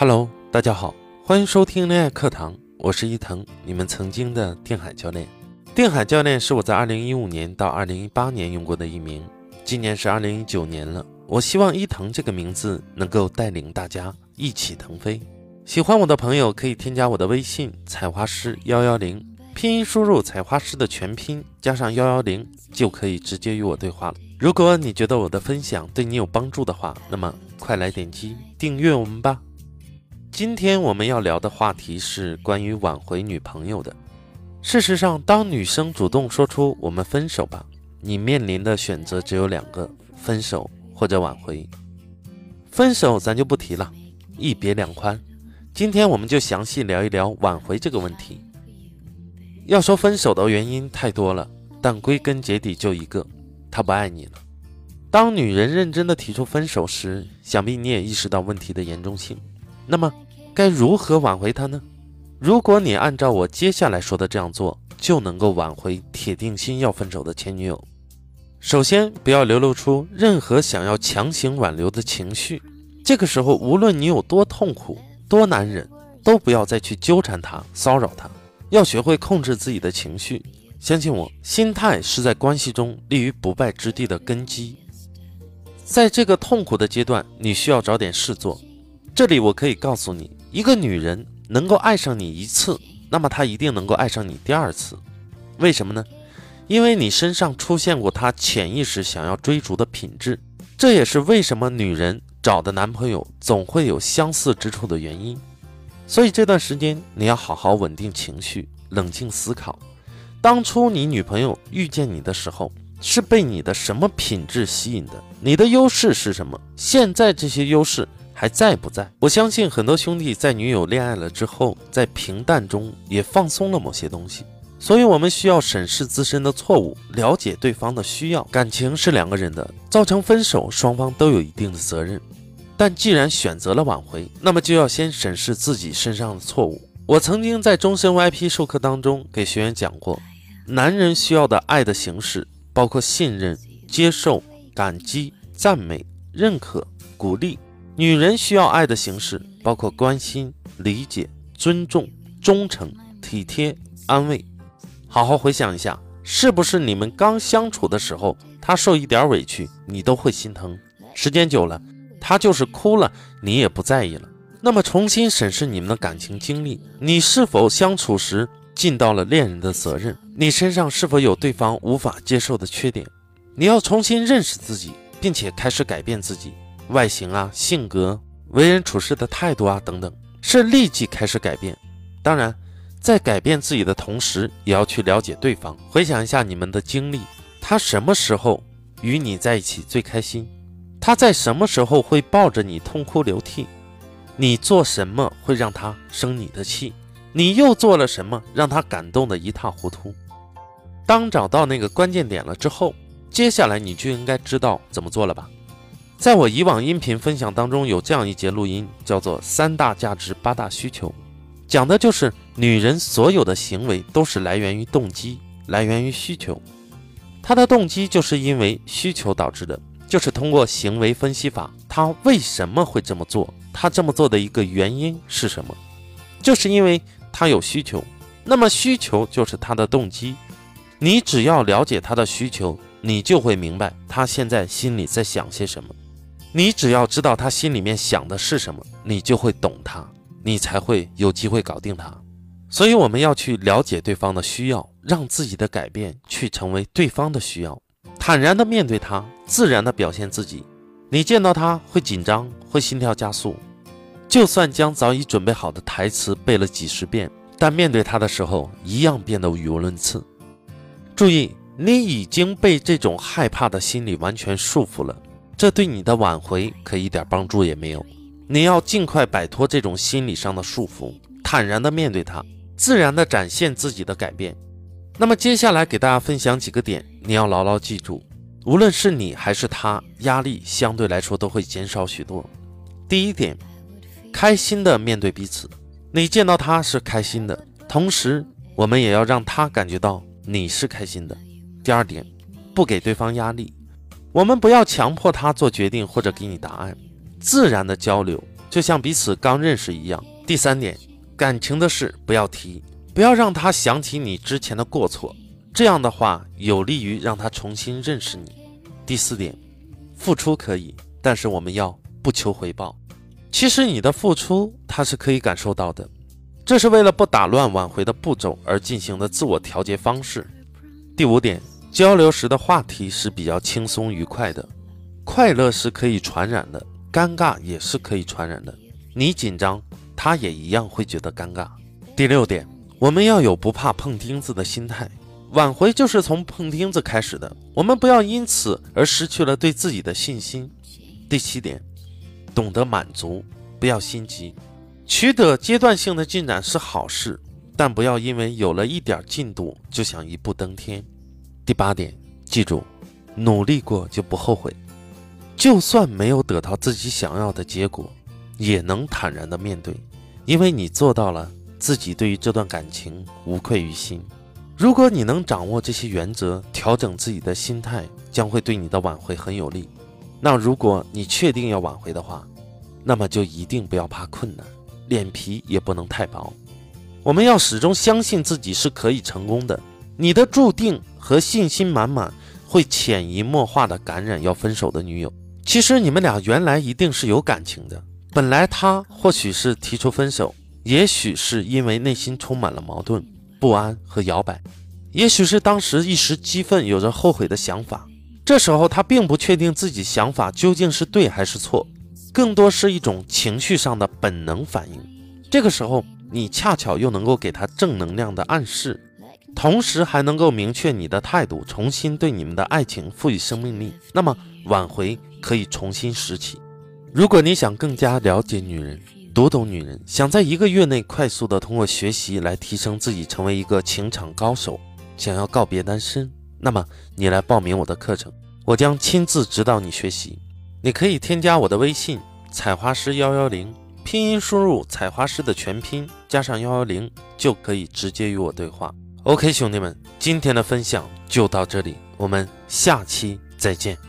Hello，大家好，欢迎收听恋爱课堂，我是伊藤，你们曾经的定海教练。定海教练是我在2015年到2018年用过的一名，今年是2019年了。我希望伊藤这个名字能够带领大家一起腾飞。喜欢我的朋友可以添加我的微信“采花师幺幺零”，拼音输入“采花师”的全拼加上幺幺零，就可以直接与我对话了。如果你觉得我的分享对你有帮助的话，那么快来点击订阅我们吧。今天我们要聊的话题是关于挽回女朋友的。事实上，当女生主动说出“我们分手吧”，你面临的选择只有两个：分手或者挽回。分手咱就不提了，一别两宽。今天我们就详细聊一聊挽回这个问题。要说分手的原因太多了，但归根结底就一个：他不爱你了。当女人认真的提出分手时，想必你也意识到问题的严重性。那么。该如何挽回他呢？如果你按照我接下来说的这样做，就能够挽回铁定心要分手的前女友。首先，不要流露出任何想要强行挽留的情绪。这个时候，无论你有多痛苦、多难忍，都不要再去纠缠他、骚扰他。要学会控制自己的情绪。相信我，心态是在关系中立于不败之地的根基。在这个痛苦的阶段，你需要找点事做。这里我可以告诉你。一个女人能够爱上你一次，那么她一定能够爱上你第二次。为什么呢？因为你身上出现过她潜意识想要追逐的品质。这也是为什么女人找的男朋友总会有相似之处的原因。所以这段时间你要好好稳定情绪，冷静思考。当初你女朋友遇见你的时候，是被你的什么品质吸引的？你的优势是什么？现在这些优势。还在不在？我相信很多兄弟在女友恋爱了之后，在平淡中也放松了某些东西。所以，我们需要审视自身的错误，了解对方的需要。感情是两个人的，造成分手，双方都有一定的责任。但既然选择了挽回，那么就要先审视自己身上的错误。我曾经在终身 VIP 授课当中给学员讲过，男人需要的爱的形式包括信任、接受、感激、赞美、认可、鼓励。女人需要爱的形式包括关心、理解、尊重、忠诚、体贴、安慰。好好回想一下，是不是你们刚相处的时候，她受一点委屈，你都会心疼？时间久了，她就是哭了，你也不在意了。那么，重新审视你们的感情经历，你是否相处时尽到了恋人的责任？你身上是否有对方无法接受的缺点？你要重新认识自己，并且开始改变自己。外形啊，性格、为人处事的态度啊，等等，是立即开始改变。当然，在改变自己的同时，也要去了解对方。回想一下你们的经历，他什么时候与你在一起最开心？他在什么时候会抱着你痛哭流涕？你做什么会让他生你的气？你又做了什么让他感动的一塌糊涂？当找到那个关键点了之后，接下来你就应该知道怎么做了吧？在我以往音频分享当中，有这样一节录音，叫做“三大价值八大需求”，讲的就是女人所有的行为都是来源于动机，来源于需求。她的动机就是因为需求导致的，就是通过行为分析法，她为什么会这么做？她这么做的一个原因是什么？就是因为她有需求，那么需求就是她的动机。你只要了解她的需求，你就会明白她现在心里在想些什么。你只要知道他心里面想的是什么，你就会懂他，你才会有机会搞定他。所以我们要去了解对方的需要，让自己的改变去成为对方的需要，坦然的面对他，自然的表现自己。你见到他会紧张，会心跳加速，就算将早已准备好的台词背了几十遍，但面对他的时候一样变得语无伦次。注意，你已经被这种害怕的心理完全束缚了。这对你的挽回可一点帮助也没有。你要尽快摆脱这种心理上的束缚，坦然的面对它，自然的展现自己的改变。那么接下来给大家分享几个点，你要牢牢记住。无论是你还是他，压力相对来说都会减少许多。第一点，开心的面对彼此。你见到他是开心的，同时我们也要让他感觉到你是开心的。第二点，不给对方压力。我们不要强迫他做决定或者给你答案，自然的交流，就像彼此刚认识一样。第三点，感情的事不要提，不要让他想起你之前的过错，这样的话有利于让他重新认识你。第四点，付出可以，但是我们要不求回报。其实你的付出他是可以感受到的，这是为了不打乱挽回的步骤而进行的自我调节方式。第五点，交流时的话题是比较轻松愉快的，快乐是可以传染的。尴尬也是可以传染的，你紧张，他也一样会觉得尴尬。第六点，我们要有不怕碰钉子的心态，挽回就是从碰钉子开始的，我们不要因此而失去了对自己的信心。第七点，懂得满足，不要心急，取得阶段性的进展是好事，但不要因为有了一点进度就想一步登天。第八点，记住，努力过就不后悔。就算没有得到自己想要的结果，也能坦然的面对，因为你做到了自己对于这段感情无愧于心。如果你能掌握这些原则，调整自己的心态，将会对你的挽回很有利。那如果你确定要挽回的话，那么就一定不要怕困难，脸皮也不能太薄。我们要始终相信自己是可以成功的。你的注定和信心满满，会潜移默化的感染要分手的女友。其实你们俩原来一定是有感情的，本来他或许是提出分手，也许是因为内心充满了矛盾、不安和摇摆，也许是当时一时激愤，有着后悔的想法。这时候他并不确定自己想法究竟是对还是错，更多是一种情绪上的本能反应。这个时候你恰巧又能够给他正能量的暗示，同时还能够明确你的态度，重新对你们的爱情赋予生命力。那么挽回。可以重新拾起。如果你想更加了解女人、读懂女人，想在一个月内快速的通过学习来提升自己，成为一个情场高手，想要告别单身，那么你来报名我的课程，我将亲自指导你学习。你可以添加我的微信“采花师幺幺零”，拼音输入“采花师”的全拼加上幺幺零，就可以直接与我对话。OK，兄弟们，今天的分享就到这里，我们下期再见。